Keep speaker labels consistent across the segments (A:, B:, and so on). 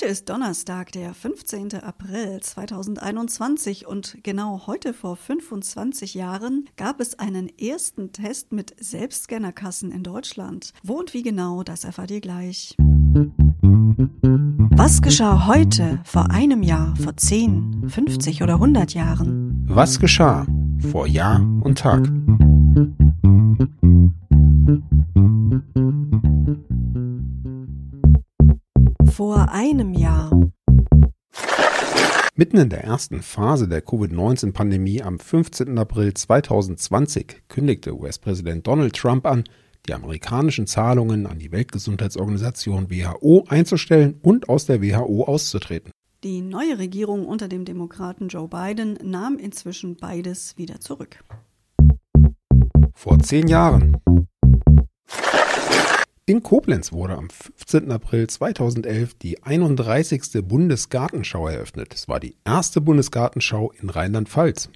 A: Heute ist Donnerstag, der 15. April 2021 und genau heute vor 25 Jahren gab es einen ersten Test mit Selbstscannerkassen in Deutschland. Wo und wie genau, das erfahrt ihr gleich. Was geschah heute, vor einem Jahr, vor 10, 50 oder 100 Jahren?
B: Was geschah vor Jahr und Tag?
A: Vor einem Jahr.
B: Mitten in der ersten Phase der Covid-19-Pandemie am 15. April 2020 kündigte US-Präsident Donald Trump an, die amerikanischen Zahlungen an die Weltgesundheitsorganisation WHO einzustellen und aus der WHO auszutreten.
A: Die neue Regierung unter dem Demokraten Joe Biden nahm inzwischen beides wieder zurück.
B: Vor zehn Jahren. In Koblenz wurde am 15. April 2011 die 31. Bundesgartenschau eröffnet. Es war die erste Bundesgartenschau in Rheinland-Pfalz.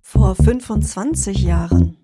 A: Vor 25 Jahren.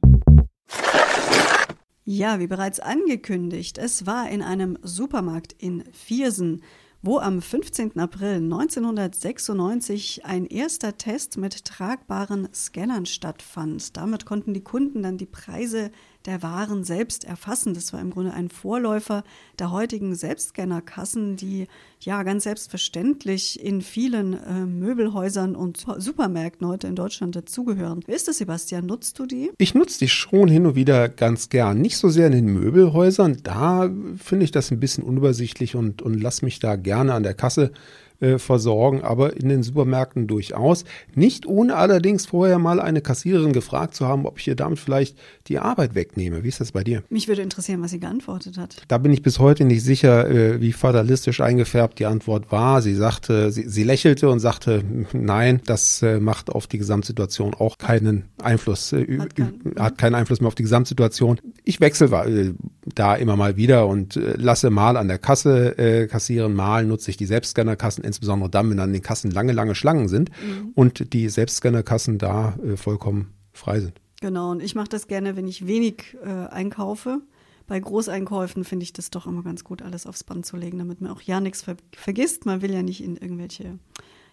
A: Ja, wie bereits angekündigt, es war in einem Supermarkt in Viersen, wo am 15. April 1996 ein erster Test mit tragbaren Scannern stattfand. Damit konnten die Kunden dann die Preise der Waren selbst erfassen. Das war im Grunde ein Vorläufer der heutigen Selbstscannerkassen, die ja ganz selbstverständlich in vielen äh, Möbelhäusern und Supermärkten heute in Deutschland dazugehören. Wie ist das, Sebastian? Nutzt du die?
B: Ich nutze die schon hin und wieder ganz gern. Nicht so sehr in den Möbelhäusern. Da finde ich das ein bisschen unübersichtlich und, und lass mich da gerne an der Kasse äh, versorgen, aber in den Supermärkten durchaus. Nicht ohne allerdings vorher mal eine Kassiererin gefragt zu haben, ob ich ihr damit vielleicht die Arbeit wegnehme. Wie ist das bei dir?
A: Mich würde interessieren, was sie geantwortet hat.
B: Da bin ich bis heute nicht sicher, äh, wie fatalistisch eingefärbt die Antwort war. Sie sagte, sie, sie lächelte und sagte, nein, das äh, macht auf die Gesamtsituation auch keinen Einfluss, äh, hat, kein, hat keinen Einfluss mehr auf die Gesamtsituation. Ich wechsle äh, da immer mal wieder und äh, lasse mal an der Kasse äh, kassieren, mal nutze ich die Selbstscannerkassen insbesondere dann, wenn an den Kassen lange, lange Schlangen sind mhm. und die Selbstscannerkassen da äh, vollkommen frei sind.
A: Genau, und ich mache das gerne, wenn ich wenig äh, einkaufe. Bei Großeinkäufen finde ich das doch immer ganz gut, alles aufs Band zu legen, damit man auch ja nichts ver vergisst. Man will ja nicht in irgendwelche,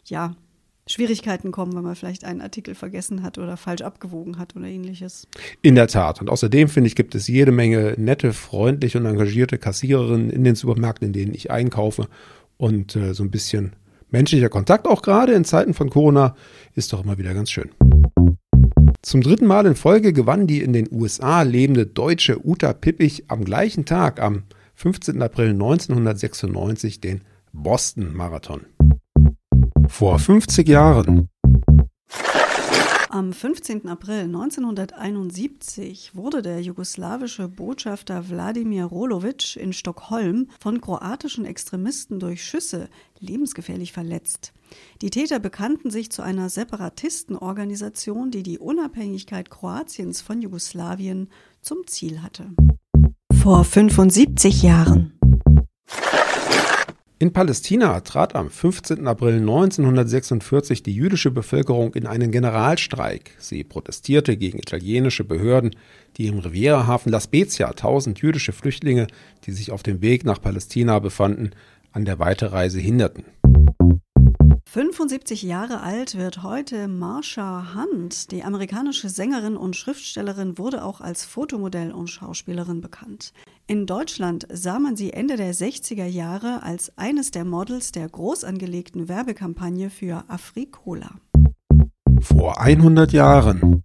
A: ja, Schwierigkeiten kommen, wenn man vielleicht einen Artikel vergessen hat oder falsch abgewogen hat oder ähnliches.
B: In der Tat. Und außerdem finde ich, gibt es jede Menge nette, freundliche und engagierte Kassiererinnen in den Supermärkten, in denen ich einkaufe und äh, so ein bisschen menschlicher Kontakt, auch gerade in Zeiten von Corona, ist doch immer wieder ganz schön. Zum dritten Mal in Folge gewann die in den USA lebende deutsche Uta Pippich am gleichen Tag, am 15. April 1996, den Boston Marathon. Vor 50 Jahren
A: am 15. April 1971 wurde der jugoslawische Botschafter Wladimir Rolovic in Stockholm von kroatischen Extremisten durch Schüsse lebensgefährlich verletzt. Die Täter bekannten sich zu einer Separatistenorganisation, die die Unabhängigkeit Kroatiens von Jugoslawien zum Ziel hatte. Vor 75 Jahren.
B: In Palästina trat am 15. April 1946 die jüdische Bevölkerung in einen Generalstreik. Sie protestierte gegen italienische Behörden, die im Rivierahafen La Spezia tausend jüdische Flüchtlinge, die sich auf dem Weg nach Palästina befanden, an der Weiterreise hinderten.
A: 75 Jahre alt wird heute Marsha Hunt. Die amerikanische Sängerin und Schriftstellerin wurde auch als Fotomodell und Schauspielerin bekannt. In Deutschland sah man sie Ende der 60er Jahre als eines der Models der groß angelegten Werbekampagne für Afrikola.
B: Vor 100 Jahren.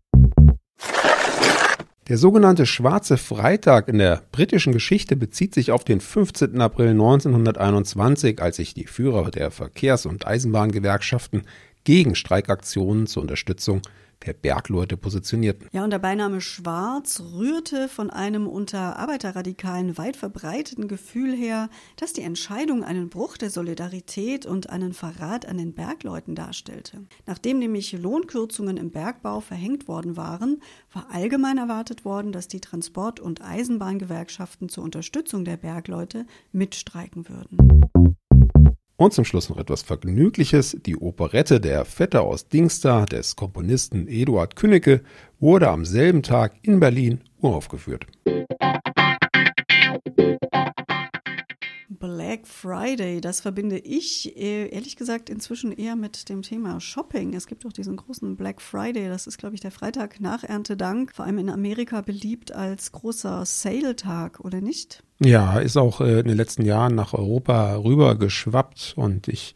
B: Der sogenannte Schwarze Freitag in der britischen Geschichte bezieht sich auf den 15. April 1921, als sich die Führer der Verkehrs- und Eisenbahngewerkschaften gegen Streikaktionen zur Unterstützung der Bergleute positionierten.
A: Ja, und der Beiname Schwarz rührte von einem unter Arbeiterradikalen weit verbreiteten Gefühl her, dass die Entscheidung einen Bruch der Solidarität und einen Verrat an den Bergleuten darstellte. Nachdem nämlich Lohnkürzungen im Bergbau verhängt worden waren, war allgemein erwartet worden, dass die Transport- und Eisenbahngewerkschaften zur Unterstützung der Bergleute mitstreiken würden.
B: Und zum Schluss noch etwas Vergnügliches. Die Operette Der Vetter aus Dingsda des Komponisten Eduard Künnecke wurde am selben Tag in Berlin uraufgeführt.
A: Black Friday, das verbinde ich äh, ehrlich gesagt inzwischen eher mit dem Thema Shopping. Es gibt doch diesen großen Black Friday, das ist, glaube ich, der Freitag nach Erntedank, vor allem in Amerika beliebt als großer Sale-Tag, oder nicht?
B: Ja, ist auch äh, in den letzten Jahren nach Europa rüber geschwappt und ich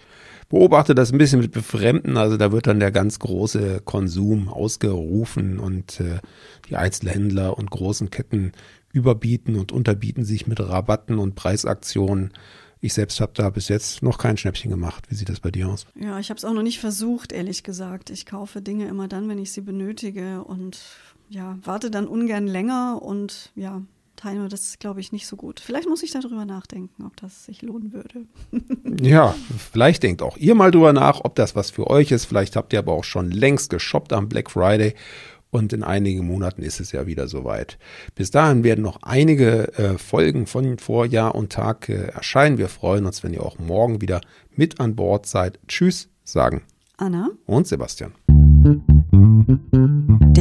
B: beobachte das ein bisschen mit Befremden. Also da wird dann der ganz große Konsum ausgerufen und äh, die Einzelhändler und großen Ketten überbieten und unterbieten sich mit Rabatten und Preisaktionen. Ich selbst habe da bis jetzt noch kein Schnäppchen gemacht. Wie sieht das bei dir aus?
A: Ja, ich habe es auch noch nicht versucht, ehrlich gesagt. Ich kaufe Dinge immer dann, wenn ich sie benötige und ja, warte dann ungern länger und ja, Heino, das ist, glaube ich, nicht so gut. Vielleicht muss ich darüber nachdenken, ob das sich lohnen würde.
B: ja, vielleicht denkt auch ihr mal drüber nach, ob das was für euch ist. Vielleicht habt ihr aber auch schon längst geshoppt am Black Friday und in einigen Monaten ist es ja wieder soweit. Bis dahin werden noch einige äh, Folgen von Vorjahr und Tag äh, erscheinen. Wir freuen uns, wenn ihr auch morgen wieder mit an Bord seid. Tschüss, sagen
A: Anna
B: und Sebastian.